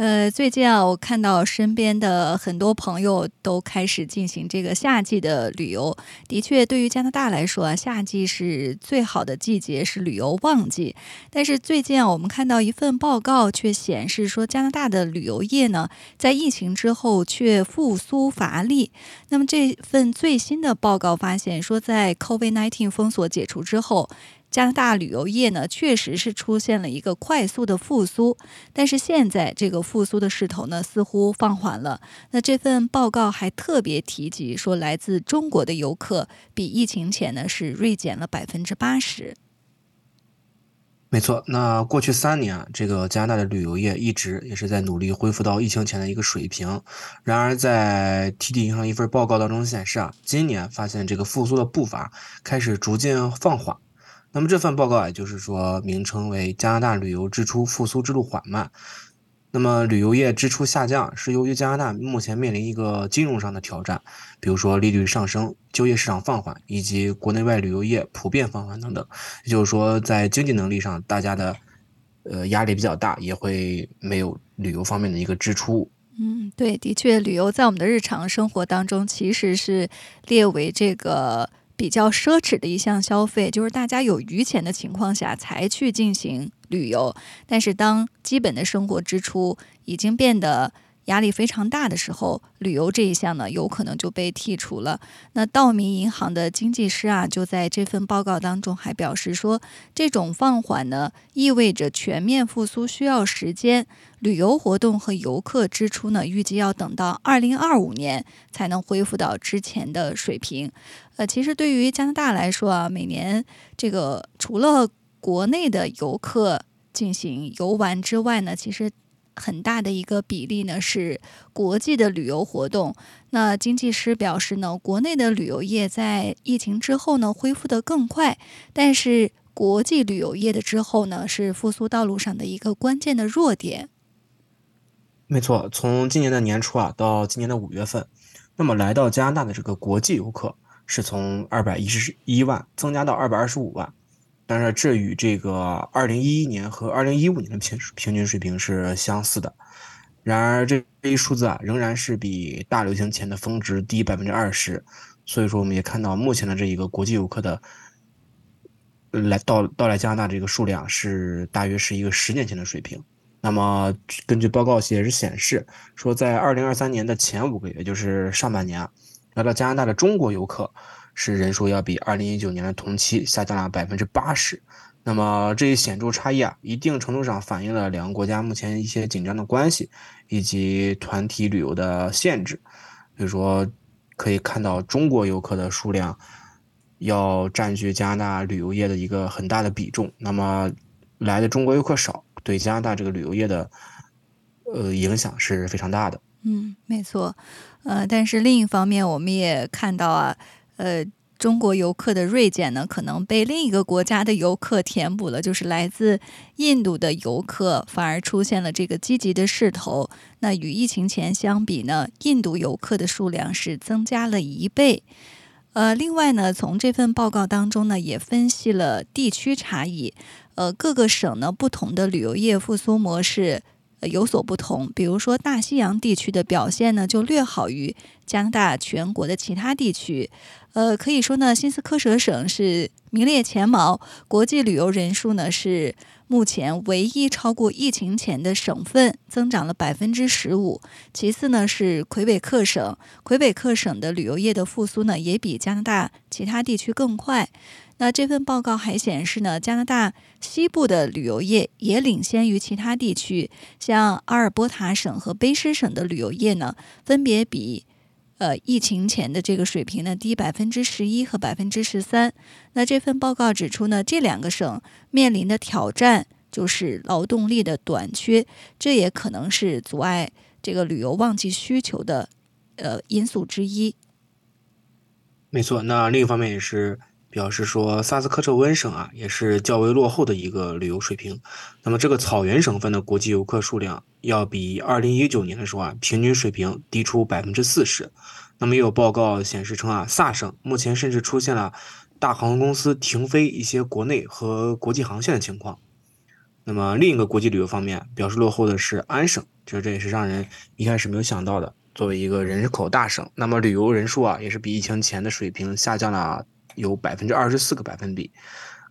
呃，最近啊，我看到身边的很多朋友都开始进行这个夏季的旅游。的确，对于加拿大来说啊，夏季是最好的季节，是旅游旺季。但是最近啊，我们看到一份报告却显示说，加拿大的旅游业呢，在疫情之后却复苏乏力。那么这份最新的报告发现说，在 COVID-19 封锁解除之后。加拿大旅游业呢，确实是出现了一个快速的复苏，但是现在这个复苏的势头呢，似乎放缓了。那这份报告还特别提及说，来自中国的游客比疫情前呢是锐减了百分之八十。没错，那过去三年，这个加拿大的旅游业一直也是在努力恢复到疫情前的一个水平。然而，在 TD 银行一份报告当中显示啊，今年发现这个复苏的步伐开始逐渐放缓。那么这份报告也就是说，名称为加拿大旅游支出复苏之路缓慢。那么旅游业支出下降是由于加拿大目前面临一个金融上的挑战，比如说利率上升、就业市场放缓以及国内外旅游业普遍放缓等等。也就是说，在经济能力上，大家的呃压力比较大，也会没有旅游方面的一个支出。嗯，对，的确，旅游在我们的日常生活当中其实是列为这个。比较奢侈的一项消费，就是大家有余钱的情况下才去进行旅游。但是，当基本的生活支出已经变得压力非常大的时候，旅游这一项呢，有可能就被剔除了。那道明银行的经济师啊，就在这份报告当中还表示说，这种放缓呢，意味着全面复苏需要时间。旅游活动和游客支出呢，预计要等到二零二五年才能恢复到之前的水平。呃，其实对于加拿大来说啊，每年这个除了国内的游客进行游玩之外呢，其实很大的一个比例呢是国际的旅游活动。那经济师表示呢，国内的旅游业在疫情之后呢恢复的更快，但是国际旅游业的之后呢是复苏道路上的一个关键的弱点。没错，从今年的年初啊到今年的五月份，那么来到加拿大的这个国际游客是从二百一十一万增加到二百二十五万，但是这与这个二零一一年和二零一五年的平平均水平是相似的。然而这这一数字啊仍然是比大流行前的峰值低百分之二十，所以说我们也看到目前的这一个国际游客的来到到来加拿大这个数量是大约是一个十年前的水平。那么，根据报告也是显示，说在二零二三年的前五个月，就是上半年，来到加拿大的中国游客是人数要比二零一九年的同期下降了百分之八十。那么这一显著差异啊，一定程度上反映了两个国家目前一些紧张的关系以及团体旅游的限制。比如说，可以看到中国游客的数量要占据加拿大旅游业的一个很大的比重。那么来的中国游客少。对加拿大这个旅游业的，呃，影响是非常大的。嗯，没错。呃，但是另一方面，我们也看到啊，呃，中国游客的锐减呢，可能被另一个国家的游客填补了，就是来自印度的游客反而出现了这个积极的势头。那与疫情前相比呢，印度游客的数量是增加了一倍。呃，另外呢，从这份报告当中呢，也分析了地区差异。呃，各个省呢，不同的旅游业复苏模式有所不同。比如说，大西洋地区的表现呢，就略好于加拿大全国的其他地区。呃，可以说呢，新斯科舍省是名列前茅，国际旅游人数呢是。目前唯一超过疫情前的省份增长了百分之十五。其次呢是魁北克省，魁北克省的旅游业的复苏呢也比加拿大其他地区更快。那这份报告还显示呢，加拿大西部的旅游业也领先于其他地区，像阿尔伯塔省和卑诗省的旅游业呢分别比。呃，疫情前的这个水平呢，低百分之十一和百分之十三。那这份报告指出呢，这两个省面临的挑战就是劳动力的短缺，这也可能是阻碍这个旅游旺季需求的呃因素之一。没错，那另一方面也是表示说，萨斯科彻温省啊，也是较为落后的一个旅游水平。那么这个草原省份的国际游客数量，要比二零一九年的时候啊，平均水平低出百分之四十。那么也有报告显示称啊，萨省目前甚至出现了大航空公司停飞一些国内和国际航线的情况。那么另一个国际旅游方面表示落后的是安省，其实这也是让人一开始没有想到的。作为一个人口大省，那么旅游人数啊，也是比疫情前的水平下降了有百分之二十四个百分比。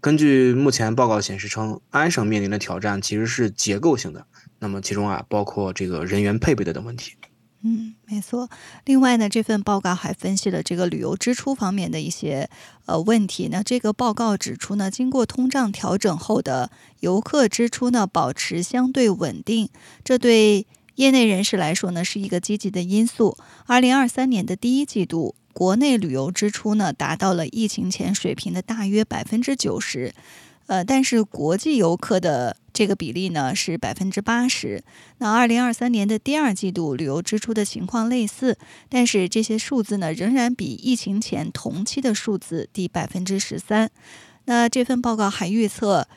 根据目前报告显示称，安省面临的挑战其实是结构性的，那么其中啊包括这个人员配备的等问题。嗯，没错。另外呢，这份报告还分析了这个旅游支出方面的一些呃问题。那这个报告指出呢，经过通胀调整后的游客支出呢保持相对稳定，这对业内人士来说呢是一个积极的因素。二零二三年的第一季度，国内旅游支出呢达到了疫情前水平的大约百分之九十。呃，但是国际游客的这个比例呢是百分之八十。那二零二三年的第二季度旅游支出的情况类似，但是这些数字呢仍然比疫情前同期的数字低百分之十三。那这份报告还预测，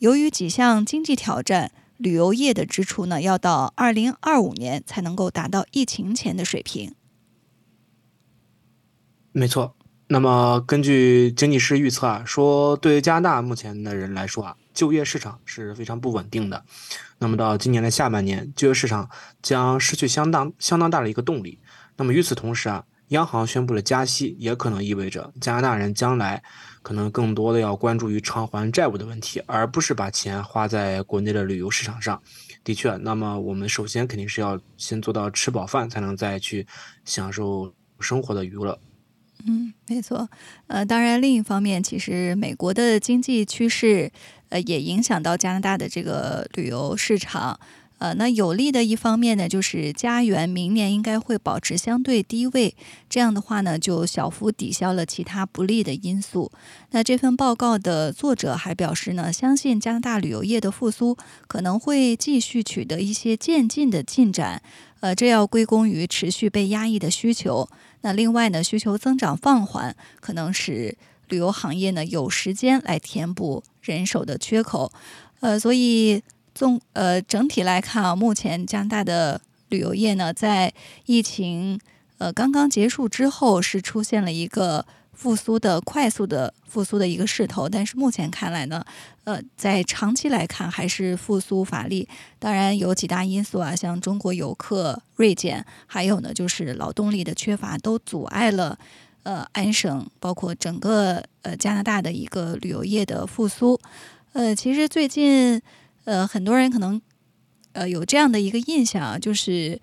由于几项经济挑战，旅游业的支出呢要到二零二五年才能够达到疫情前的水平。没错。那么，根据经济师预测啊，说对于加拿大目前的人来说啊，就业市场是非常不稳定的。那么到今年的下半年，就业市场将失去相当相当大的一个动力。那么与此同时啊，央行宣布了加息，也可能意味着加拿大人将来可能更多的要关注于偿还债务的问题，而不是把钱花在国内的旅游市场上。的确，那么我们首先肯定是要先做到吃饱饭，才能再去享受生活的娱乐。没错。呃，当然，另一方面，其实美国的经济趋势，呃，也影响到加拿大的这个旅游市场。呃，那有利的一方面呢，就是加元明年应该会保持相对低位，这样的话呢，就小幅抵消了其他不利的因素。那这份报告的作者还表示呢，相信加拿大旅游业的复苏可能会继续取得一些渐进的进展。呃，这要归功于持续被压抑的需求。那另外呢，需求增长放缓，可能使旅游行业呢有时间来填补人手的缺口。呃，所以。总呃整体来看啊，目前加拿大的旅游业呢，在疫情呃刚刚结束之后，是出现了一个复苏的快速的复苏的一个势头。但是目前看来呢，呃，在长期来看还是复苏乏力。当然有几大因素啊，像中国游客锐减，还有呢就是劳动力的缺乏，都阻碍了呃安省包括整个呃加拿大的一个旅游业的复苏。呃，其实最近。呃，很多人可能，呃，有这样的一个印象，就是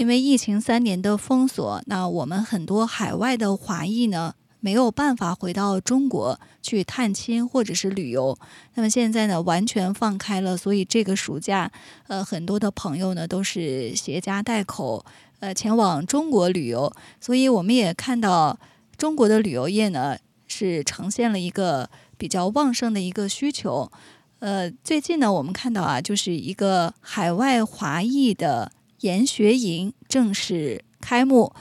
因为疫情三年的封锁，那我们很多海外的华裔呢没有办法回到中国去探亲或者是旅游。那么现在呢，完全放开了，所以这个暑假，呃，很多的朋友呢都是携家带口，呃，前往中国旅游。所以我们也看到中国的旅游业呢是呈现了一个比较旺盛的一个需求。呃，最近呢，我们看到啊，就是一个海外华裔的研学营正式开幕。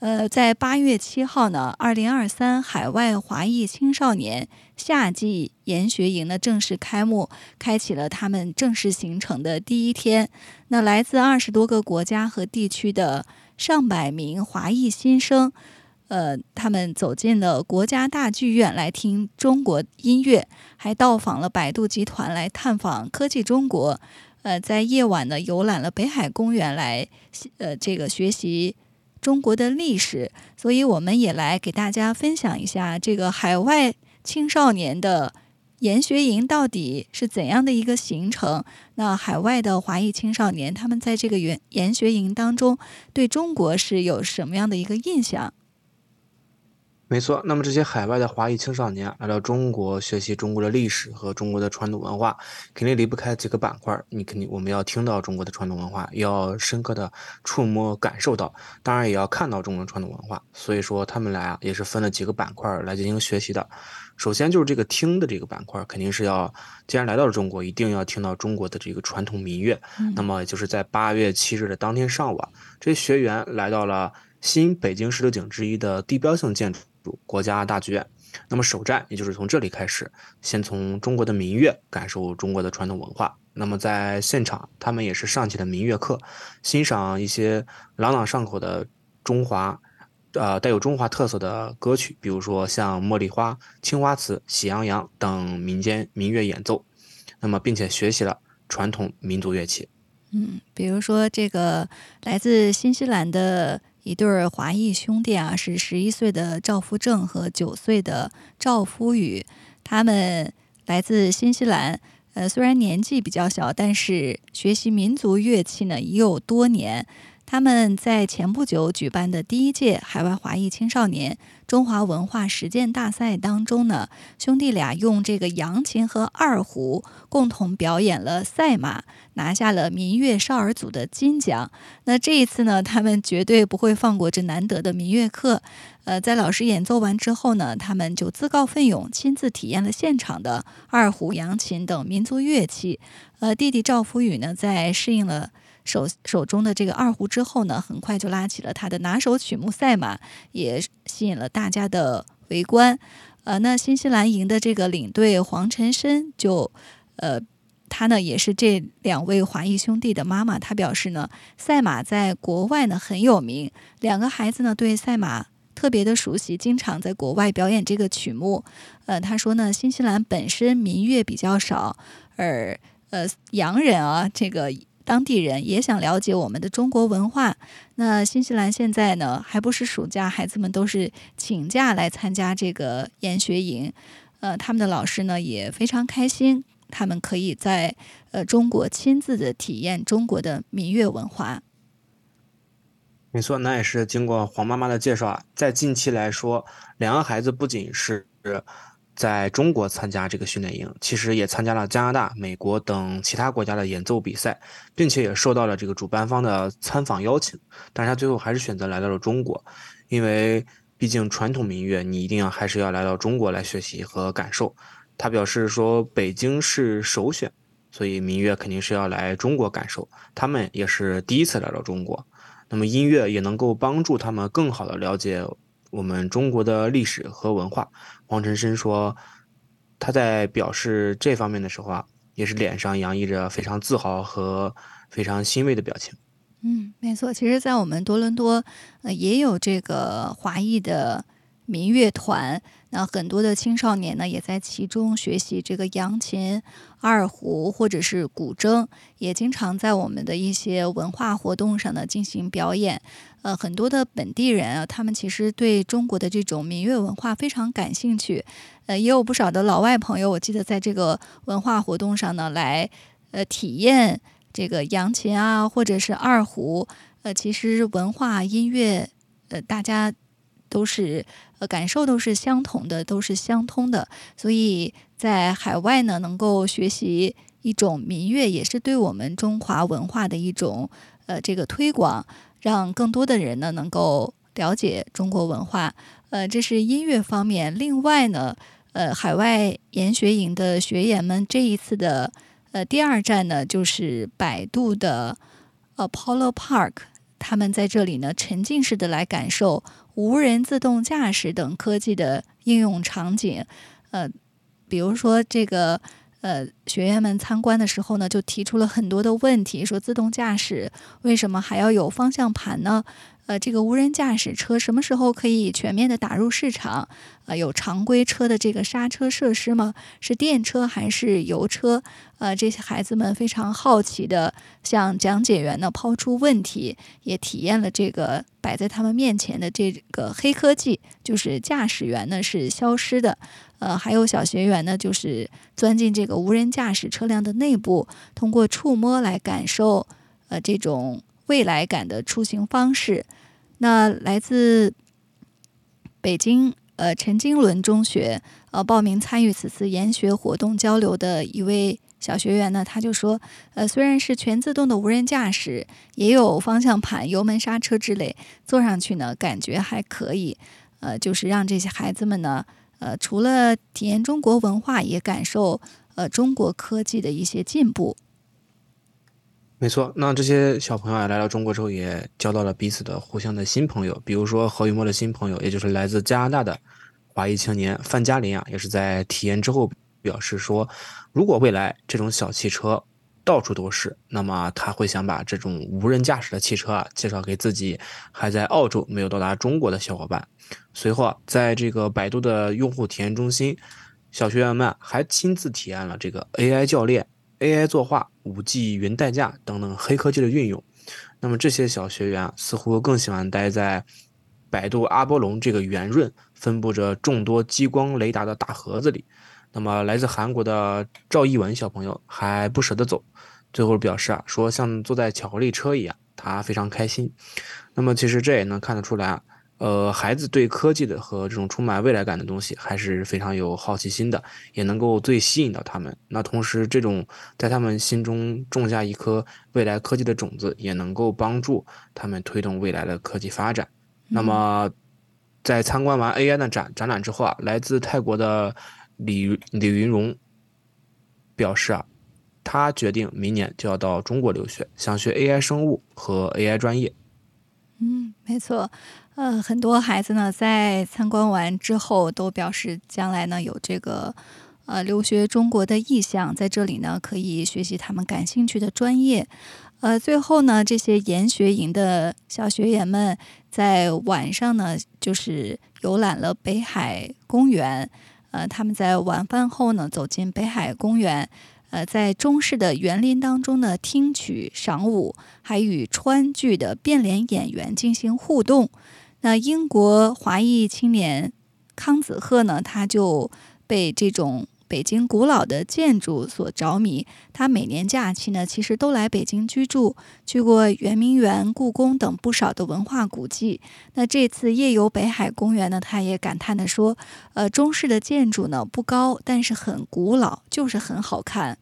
呃，在八月七号呢，二零二三海外华裔青少年夏季研学营呢正式开幕，开启了他们正式行程的第一天。那来自二十多个国家和地区的上百名华裔新生。呃，他们走进了国家大剧院来听中国音乐，还到访了百度集团来探访科技中国。呃，在夜晚呢，游览了北海公园来，呃，这个学习中国的历史。所以，我们也来给大家分享一下这个海外青少年的研学营到底是怎样的一个行程。那海外的华裔青少年，他们在这个研研学营当中，对中国是有什么样的一个印象？没错，那么这些海外的华裔青少年来到中国学习中国的历史和中国的传统文化，肯定离不开几个板块。你肯定我们要听到中国的传统文化，要深刻的触摸感受到，当然也要看到中国传统文化。所以说他们来啊，也是分了几个板块来进行学习的。首先就是这个听的这个板块，肯定是要，既然来到了中国，一定要听到中国的这个传统民乐。那么就是在八月七日的当天上午，这些学员来到了新北京十六景之一的地标性建筑。国家大剧院。那么首站也就是从这里开始，先从中国的民乐感受中国的传统文化。那么在现场，他们也是上起了民乐课，欣赏一些朗朗上口的中华，呃，带有中华特色的歌曲，比如说像《茉莉花》《青花瓷》《喜羊羊》等民间民乐演奏。那么，并且学习了传统民族乐器。嗯，比如说这个来自新西兰的一对华裔兄弟啊，是十一岁的赵福正和九岁的赵福宇，他们来自新西兰。呃，虽然年纪比较小，但是学习民族乐器呢已有多年。他们在前不久举办的第一届海外华裔青少年中华文化实践大赛当中呢，兄弟俩用这个扬琴和二胡共同表演了赛马，拿下了民乐少儿组的金奖。那这一次呢，他们绝对不会放过这难得的民乐课。呃，在老师演奏完之后呢，他们就自告奋勇亲自体验了现场的二胡、扬琴等民族乐器。呃，弟弟赵福宇呢，在适应了。手手中的这个二胡之后呢，很快就拉起了他的拿手曲目赛马，也吸引了大家的围观。呃，那新西兰营的这个领队黄晨申就，呃，他呢也是这两位华裔兄弟的妈妈。他表示呢，赛马在国外呢很有名，两个孩子呢对赛马特别的熟悉，经常在国外表演这个曲目。呃，他说呢，新西兰本身民乐比较少，而呃洋人啊这个。当地人也想了解我们的中国文化。那新西兰现在呢，还不是暑假，孩子们都是请假来参加这个研学营。呃，他们的老师呢也非常开心，他们可以在呃中国亲自的体验中国的民乐文化。没错，那也是经过黄妈妈的介绍啊，在近期来说，两个孩子不仅是。在中国参加这个训练营，其实也参加了加拿大、美国等其他国家的演奏比赛，并且也受到了这个主办方的参访邀请。但是他最后还是选择来到了中国，因为毕竟传统民乐，你一定要还是要来到中国来学习和感受。他表示说，北京是首选，所以民乐肯定是要来中国感受。他们也是第一次来到中国，那么音乐也能够帮助他们更好的了解。我们中国的历史和文化，黄晨生说，他在表示这方面的时候啊，也是脸上洋溢着非常自豪和非常欣慰的表情。嗯，没错，其实，在我们多伦多，呃，也有这个华裔的。民乐团，那很多的青少年呢，也在其中学习这个扬琴、二胡或者是古筝，也经常在我们的一些文化活动上呢进行表演。呃，很多的本地人啊，他们其实对中国的这种民乐文化非常感兴趣。呃，也有不少的老外朋友，我记得在这个文化活动上呢，来呃体验这个扬琴啊，或者是二胡。呃，其实文化音乐，呃，大家。都是呃感受都是相同的，都是相通的，所以在海外呢，能够学习一种民乐，也是对我们中华文化的一种呃这个推广，让更多的人呢能够了解中国文化。呃，这是音乐方面。另外呢，呃，海外研学营的学员们这一次的呃第二站呢，就是百度的 Apollo Park，他们在这里呢沉浸式的来感受。无人自动驾驶等科技的应用场景，呃，比如说这个，呃，学员们参观的时候呢，就提出了很多的问题，说自动驾驶为什么还要有方向盘呢？呃，这个无人驾驶车什么时候可以全面的打入市场？呃，有常规车的这个刹车设施吗？是电车还是油车？呃，这些孩子们非常好奇的向讲解员呢抛出问题，也体验了这个摆在他们面前的这个黑科技，就是驾驶员呢是消失的。呃，还有小学员呢，就是钻进这个无人驾驶车辆的内部，通过触摸来感受呃这种未来感的出行方式。那来自北京呃陈经纶中学呃报名参与此次研学活动交流的一位小学员呢，他就说，呃虽然是全自动的无人驾驶，也有方向盘、油门、刹车之类，坐上去呢感觉还可以，呃就是让这些孩子们呢，呃除了体验中国文化，也感受呃中国科技的一些进步。没错，那这些小朋友啊来到中国之后，也交到了彼此的互相的新朋友。比如说何雨墨的新朋友，也就是来自加拿大的华裔青年范嘉林啊，也是在体验之后表示说，如果未来这种小汽车到处都是，那么他会想把这种无人驾驶的汽车啊介绍给自己还在澳洲没有到达中国的小伙伴。随后啊，在这个百度的用户体验中心，小学员们还亲自体验了这个 AI 教练。AI 作画、五 G 云代驾等等黑科技的运用，那么这些小学员似乎更喜欢待在百度阿波龙这个圆润、分布着众多激光雷达的大盒子里。那么来自韩国的赵一文小朋友还不舍得走，最后表示啊，说像坐在巧克力车一样，他非常开心。那么其实这也能看得出来啊。呃，孩子对科技的和这种充满未来感的东西还是非常有好奇心的，也能够最吸引到他们。那同时，这种在他们心中种下一颗未来科技的种子，也能够帮助他们推动未来的科技发展。那么，在参观完 AI 的展展览之后啊，来自泰国的李李云荣表示啊，他决定明年就要到中国留学，想学 AI 生物和 AI 专业。嗯，没错。呃，很多孩子呢，在参观完之后，都表示将来呢有这个呃留学中国的意向，在这里呢可以学习他们感兴趣的专业。呃，最后呢，这些研学营的小学员们在晚上呢，就是游览了北海公园。呃，他们在晚饭后呢，走进北海公园。呃，在中式的园林当中呢，听曲赏舞，还与川剧的变脸演员进行互动。那英国华裔青年康子赫呢？他就被这种北京古老的建筑所着迷。他每年假期呢，其实都来北京居住，去过圆明园、故宫等不少的文化古迹。那这次夜游北海公园呢，他也感叹的说：“呃，中式的建筑呢不高，但是很古老，就是很好看。”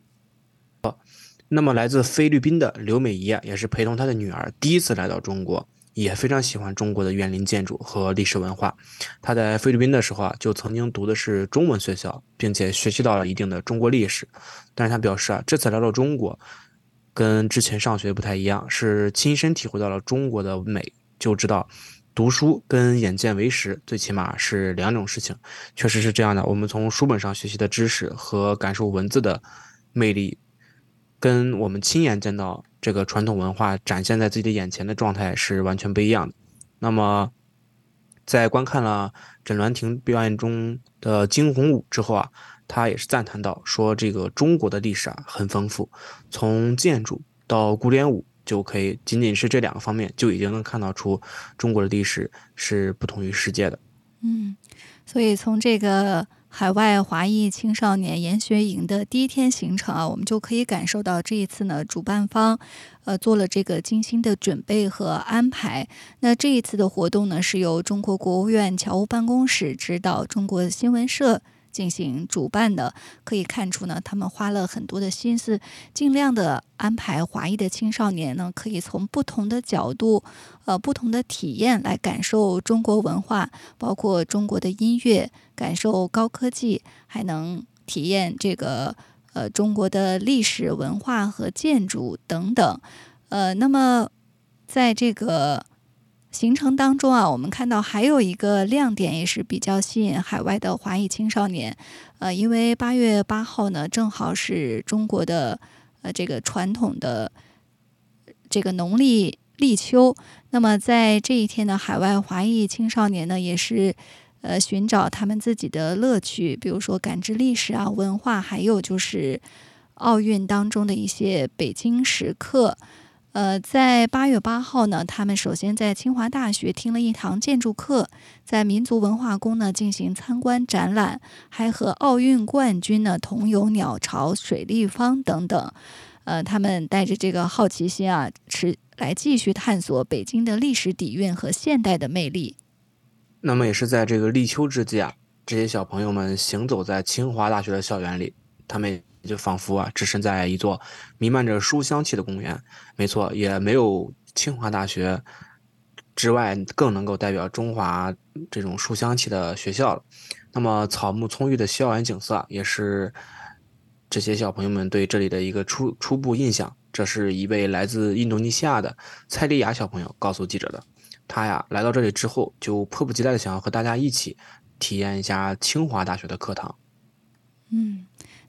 那么来自菲律宾的刘美仪啊，也是陪同她的女儿第一次来到中国。也非常喜欢中国的园林建筑和历史文化。他在菲律宾的时候啊，就曾经读的是中文学校，并且学习到了一定的中国历史。但是他表示啊，这次来到中国，跟之前上学不太一样，是亲身体会到了中国的美，就知道读书跟眼见为实，最起码是两种事情。确实是这样的，我们从书本上学习的知识和感受文字的魅力。跟我们亲眼见到这个传统文化展现在自己的眼前的状态是完全不一样的。那么，在观看了枕鸾亭表演中的惊鸿舞之后啊，他也是赞叹到说：“这个中国的历史啊很丰富，从建筑到古典舞，就可以仅仅是这两个方面就已经能看到出中国的历史是不同于世界的。”嗯，所以从这个。海外华裔青少年研学营的第一天行程啊，我们就可以感受到这一次呢，主办方呃做了这个精心的准备和安排。那这一次的活动呢，是由中国国务院侨务办公室指导中国新闻社。进行主办的，可以看出呢，他们花了很多的心思，尽量的安排华裔的青少年呢，可以从不同的角度，呃，不同的体验来感受中国文化，包括中国的音乐，感受高科技，还能体验这个呃中国的历史文化和建筑等等，呃，那么在这个。行程当中啊，我们看到还有一个亮点，也是比较吸引海外的华裔青少年。呃，因为八月八号呢，正好是中国的呃这个传统的这个农历立秋。那么在这一天呢，海外华裔青少年呢，也是呃寻找他们自己的乐趣，比如说感知历史啊、文化，还有就是奥运当中的一些北京时刻。呃，在八月八号呢，他们首先在清华大学听了一堂建筑课，在民族文化宫呢进行参观展览，还和奥运冠军呢同游鸟巢、水立方等等。呃，他们带着这个好奇心啊，持来继续探索北京的历史底蕴和现代的魅力。那么也是在这个立秋之际啊，这些小朋友们行走在清华大学的校园里，他们。就仿佛啊，置身在一座弥漫着书香气的公园。没错，也没有清华大学之外更能够代表中华这种书香气的学校了。那么，草木葱郁的校园景色，也是这些小朋友们对这里的一个初初步印象。这是一位来自印度尼西亚的蔡丽雅小朋友告诉记者的。他呀来到这里之后，就迫不及待的想要和大家一起体验一下清华大学的课堂。嗯，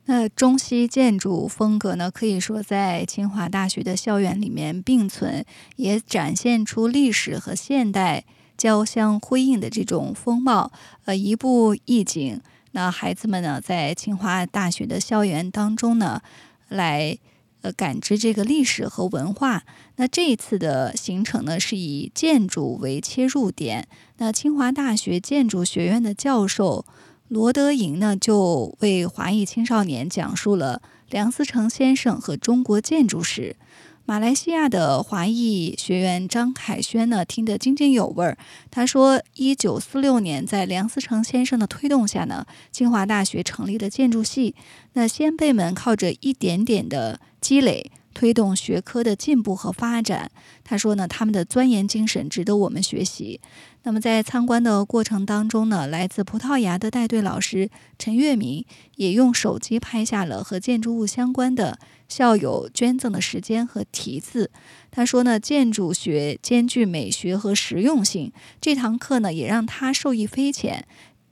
那中西建筑风格呢，可以说在清华大学的校园里面并存，也展现出历史和现代交相辉映的这种风貌。呃，一步一景，那孩子们呢，在清华大学的校园当中呢，来。呃，感知这个历史和文化。那这一次的行程呢，是以建筑为切入点。那清华大学建筑学院的教授罗德莹呢，就为华裔青少年讲述了梁思成先生和中国建筑史。马来西亚的华裔学员张凯轩呢，听得津津有味儿。他说，一九四六年，在梁思成先生的推动下呢，清华大学成立了建筑系。那先辈们靠着一点点的积累。推动学科的进步和发展。他说呢，他们的钻研精神值得我们学习。那么在参观的过程当中呢，来自葡萄牙的带队老师陈月明也用手机拍下了和建筑物相关的校友捐赠的时间和题字。他说呢，建筑学兼具美学和实用性，这堂课呢也让他受益匪浅。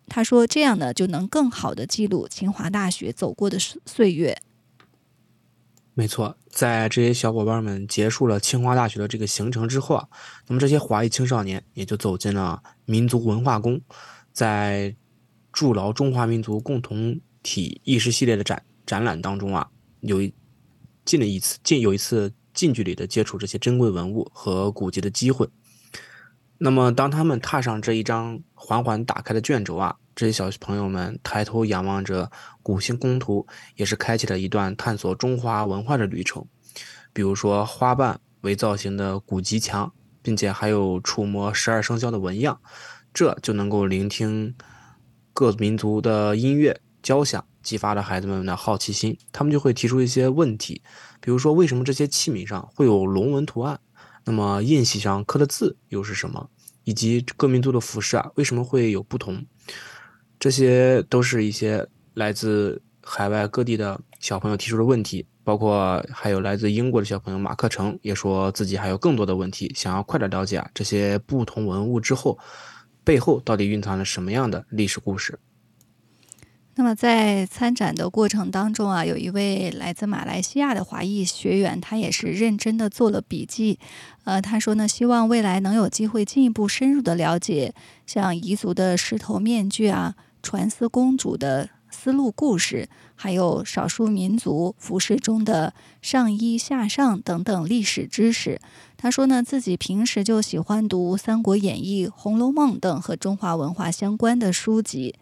他说这样呢就能更好的记录清华大学走过的岁月。没错，在这些小伙伴们结束了清华大学的这个行程之后啊，那么这些华裔青少年也就走进了民族文化宫，在筑牢中华民族共同体意识系列的展展览当中啊，有一近了一次近有一次近距离的接触这些珍贵文物和古籍的机会。那么，当他们踏上这一张缓缓打开的卷轴啊。这些小朋友们抬头仰望着古星宫图，也是开启了一段探索中华文化的旅程。比如说花瓣为造型的古籍墙，并且还有触摸十二生肖的纹样，这就能够聆听各民族的音乐交响，激发了孩子们的好奇心。他们就会提出一些问题，比如说为什么这些器皿上会有龙纹图案？那么印玺上刻的字又是什么？以及各民族的服饰啊，为什么会有不同？这些都是一些来自海外各地的小朋友提出的问题，包括还有来自英国的小朋友马克成也说自己还有更多的问题，想要快点了解啊这些不同文物之后背后到底蕴藏了什么样的历史故事。那么在参展的过程当中啊，有一位来自马来西亚的华裔学员，他也是认真的做了笔记。呃，他说呢，希望未来能有机会进一步深入的了解像彝族的狮头面具啊。传丝公主的丝路故事，还有少数民族服饰中的上衣下上等等历史知识。他说呢，自己平时就喜欢读《三国演义》《红楼梦》等和中华文化相关的书籍。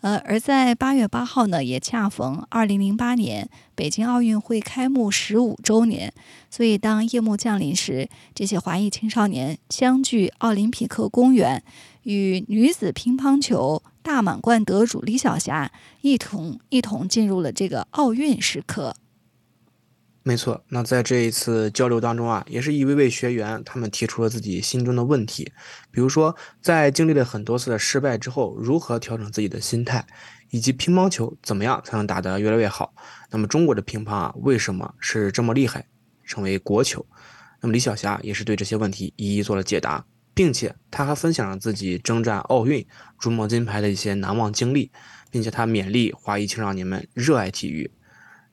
呃，而在八月八号呢，也恰逢二零零八年北京奥运会开幕十五周年，所以当夜幕降临时，这些华裔青少年相聚奥林匹克公园，与女子乒乓球。大满贯得主李晓霞一同一同进入了这个奥运时刻。没错，那在这一次交流当中啊，也是一位位学员，他们提出了自己心中的问题，比如说在经历了很多次的失败之后，如何调整自己的心态，以及乒乓球怎么样才能打得越来越好。那么中国的乒乓啊，为什么是这么厉害，成为国球？那么李晓霞也是对这些问题一一做了解答。并且他还分享了自己征战奥运、逐梦金牌的一些难忘经历，并且他勉励华裔青少年们热爱体育。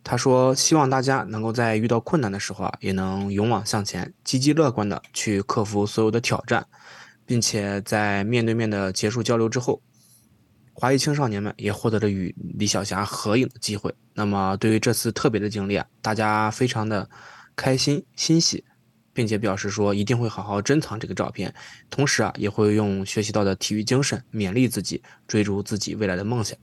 他说：“希望大家能够在遇到困难的时候啊，也能勇往向前，积极乐观的去克服所有的挑战。”并且在面对面的结束交流之后，华裔青少年们也获得了与李晓霞合影的机会。那么，对于这次特别的经历啊，大家非常的开心欣喜。并且表示说一定会好好珍藏这个照片，同时啊也会用学习到的体育精神勉励自己，追逐自己未来的梦想。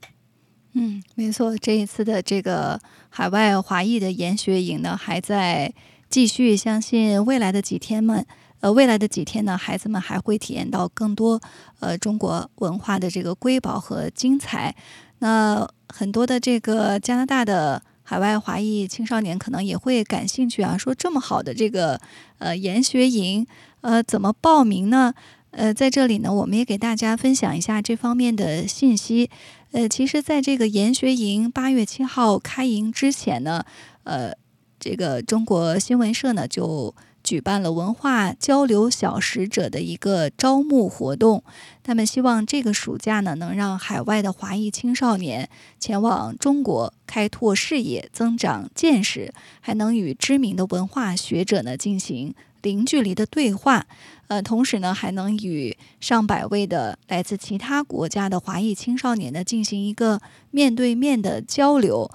嗯，没错，这一次的这个海外华裔的研学营呢还在继续，相信未来的几天们，呃，未来的几天呢，孩子们还会体验到更多呃中国文化的这个瑰宝和精彩。那很多的这个加拿大的。海外华裔青少年可能也会感兴趣啊，说这么好的这个呃研学营，呃怎么报名呢？呃，在这里呢，我们也给大家分享一下这方面的信息。呃，其实，在这个研学营八月七号开营之前呢，呃，这个中国新闻社呢就。举办了文化交流小使者的一个招募活动，他们希望这个暑假呢，能让海外的华裔青少年前往中国开拓视野、增长见识，还能与知名的文化学者呢进行零距离的对话。呃，同时呢，还能与上百位的来自其他国家的华裔青少年呢进行一个面对面的交流。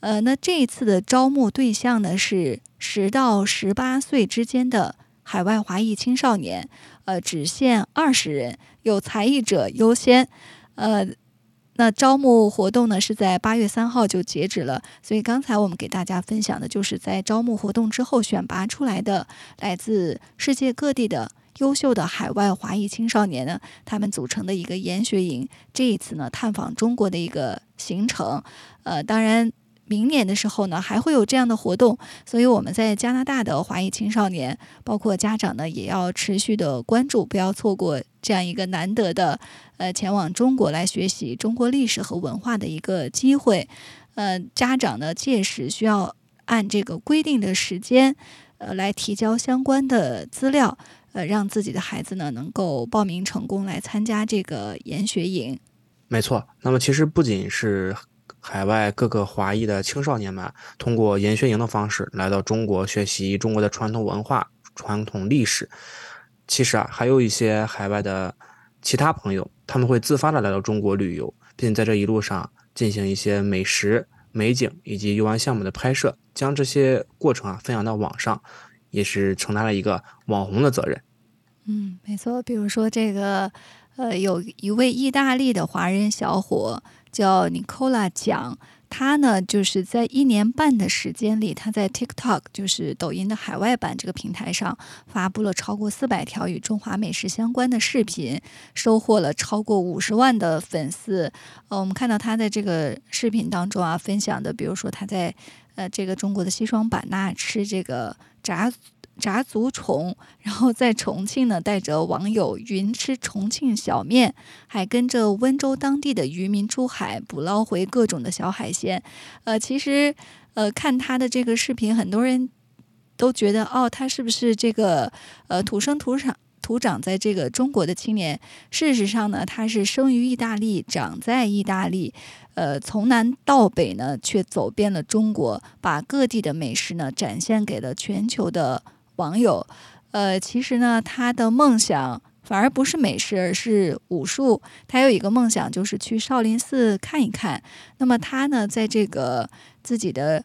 呃，那这一次的招募对象呢是十到十八岁之间的海外华裔青少年，呃，只限二十人，有才艺者优先。呃，那招募活动呢是在八月三号就截止了，所以刚才我们给大家分享的就是在招募活动之后选拔出来的来自世界各地的优秀的海外华裔青少年呢，他们组成的一个研学营，这一次呢探访中国的一个行程。呃，当然。明年的时候呢，还会有这样的活动，所以我们在加拿大的华裔青少年，包括家长呢，也要持续的关注，不要错过这样一个难得的，呃，前往中国来学习中国历史和文化的一个机会。呃，家长呢，届时需要按这个规定的时间，呃，来提交相关的资料，呃，让自己的孩子呢能够报名成功来参加这个研学营。没错，那么其实不仅是。海外各个华裔的青少年们通过研学营的方式来到中国学习中国的传统文化、传统历史。其实啊，还有一些海外的其他朋友，他们会自发的来到中国旅游，并在这一路上进行一些美食、美景以及游玩项目的拍摄，将这些过程啊分享到网上，也是承担了一个网红的责任。嗯，没错。比如说这个，呃，有一位意大利的华人小伙。叫 Nicola 讲，他呢就是在一年半的时间里，他在 TikTok 就是抖音的海外版这个平台上发布了超过四百条与中华美食相关的视频，收获了超过五十万的粉丝。呃，我们看到他在这个视频当中啊，分享的，比如说他在呃这个中国的西双版纳吃这个炸。炸足虫，然后在重庆呢，带着网友云吃重庆小面，还跟着温州当地的渔民出海捕捞回各种的小海鲜。呃，其实，呃，看他的这个视频，很多人都觉得，哦，他是不是这个呃土生土长土长在这个中国的青年？事实上呢，他是生于意大利，长在意大利，呃，从南到北呢，却走遍了中国，把各地的美食呢展现给了全球的。网友，呃，其实呢，他的梦想反而不是美食，而是武术。他有一个梦想，就是去少林寺看一看。那么他呢，在这个自己的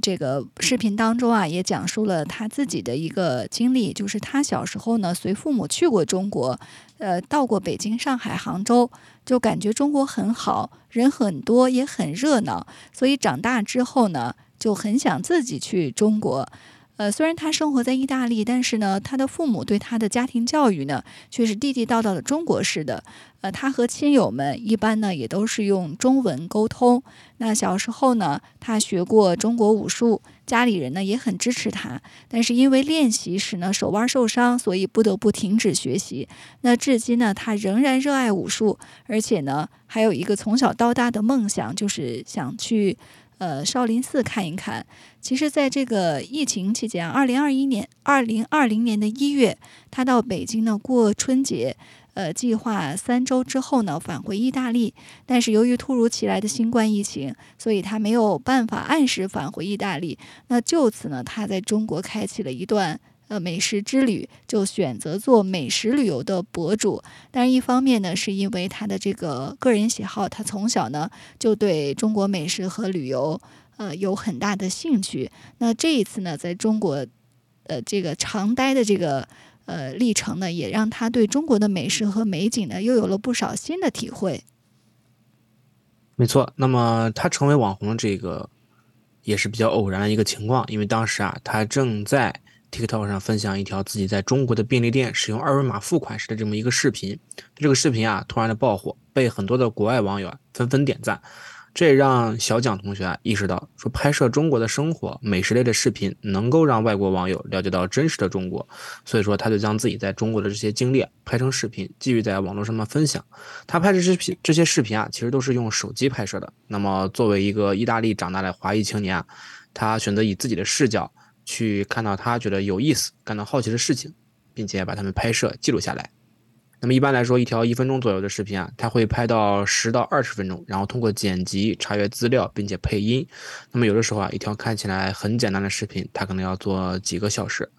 这个视频当中啊，也讲述了他自己的一个经历，就是他小时候呢，随父母去过中国，呃，到过北京、上海、杭州，就感觉中国很好，人很多，也很热闹。所以长大之后呢，就很想自己去中国。呃，虽然他生活在意大利，但是呢，他的父母对他的家庭教育呢，却是地地道道的中国式的。呃，他和亲友们一般呢，也都是用中文沟通。那小时候呢，他学过中国武术，家里人呢也很支持他。但是因为练习时呢手腕受伤，所以不得不停止学习。那至今呢，他仍然热爱武术，而且呢，还有一个从小到大的梦想，就是想去。呃，少林寺看一看。其实，在这个疫情期间，二零二一年、二零二零年的一月，他到北京呢过春节。呃，计划三周之后呢返回意大利，但是由于突如其来的新冠疫情，所以他没有办法按时返回意大利。那就此呢，他在中国开启了一段。呃，美食之旅就选择做美食旅游的博主，但是一方面呢，是因为他的这个个人喜好，他从小呢就对中国美食和旅游呃有很大的兴趣。那这一次呢，在中国呃这个长待的这个呃历程呢，也让他对中国的美食和美景呢又有了不少新的体会。没错，那么他成为网红这个也是比较偶然的一个情况，因为当时啊，他正在。TikTok 上分享一条自己在中国的便利店使用二维码付款时的这么一个视频，这个视频啊突然的爆火，被很多的国外网友啊纷纷点赞，这也让小蒋同学啊意识到，说拍摄中国的生活美食类的视频能够让外国网友了解到真实的中国，所以说他就将自己在中国的这些经历拍成视频，继续在网络上面分享。他拍的视频这些视频啊，其实都是用手机拍摄的。那么作为一个意大利长大的华裔青年啊。他选择以自己的视角去看到他觉得有意思、感到好奇的事情，并且把他们拍摄记录下来。那么一般来说，一条一分钟左右的视频啊，它会拍到十到二十分钟，然后通过剪辑、查阅资料，并且配音。那么有的时候啊，一条看起来很简单的视频，它可能要做几个小时。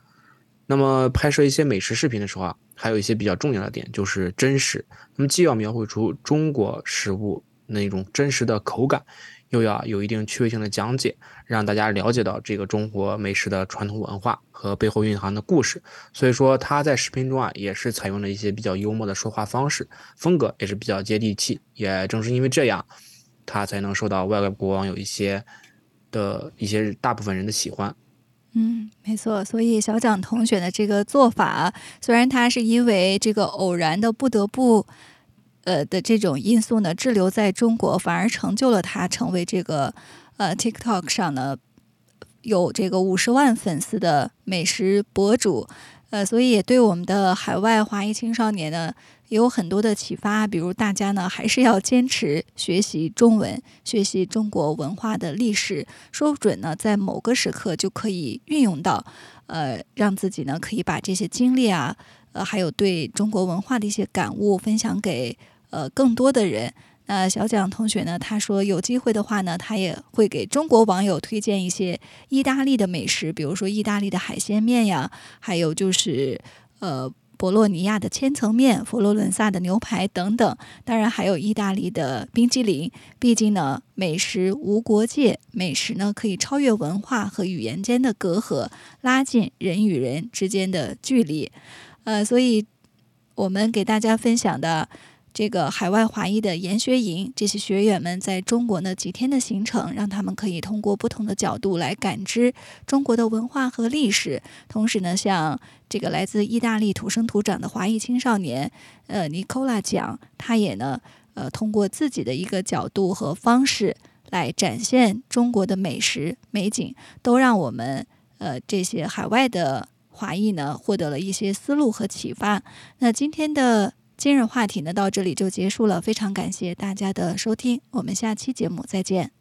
那么拍摄一些美食视频的时候啊，还有一些比较重要的点就是真实。那么既要描绘出中国食物那种真实的口感。又要有一定趣味性的讲解，让大家了解到这个中国美食的传统文化和背后蕴含的故事。所以说他在视频中啊，也是采用了一些比较幽默的说话方式，风格也是比较接地气。也正是因为这样，他才能受到外国网友一些的一些大部分人的喜欢。嗯，没错。所以小蒋同学的这个做法，虽然他是因为这个偶然的不得不。呃的这种因素呢，滞留在中国，反而成就了他成为这个呃 TikTok 上呢有这个五十万粉丝的美食博主。呃，所以也对我们的海外华裔青少年呢也有很多的启发。比如大家呢还是要坚持学习中文，学习中国文化的历史，说不准呢在某个时刻就可以运用到，呃，让自己呢可以把这些经历啊，呃，还有对中国文化的一些感悟分享给。呃，更多的人，那小蒋同学呢？他说有机会的话呢，他也会给中国网友推荐一些意大利的美食，比如说意大利的海鲜面呀，还有就是呃博洛尼亚的千层面、佛罗伦萨的牛排等等。当然还有意大利的冰激凌。毕竟呢，美食无国界，美食呢可以超越文化和语言间的隔阂，拉近人与人之间的距离。呃，所以我们给大家分享的。这个海外华裔的研学营，这些学员们在中国呢几天的行程，让他们可以通过不同的角度来感知中国的文化和历史。同时呢，像这个来自意大利土生土长的华裔青少年，呃，尼科拉讲，他也呢，呃，通过自己的一个角度和方式来展现中国的美食美景，都让我们呃这些海外的华裔呢获得了一些思路和启发。那今天的。今日话题呢，到这里就结束了。非常感谢大家的收听，我们下期节目再见。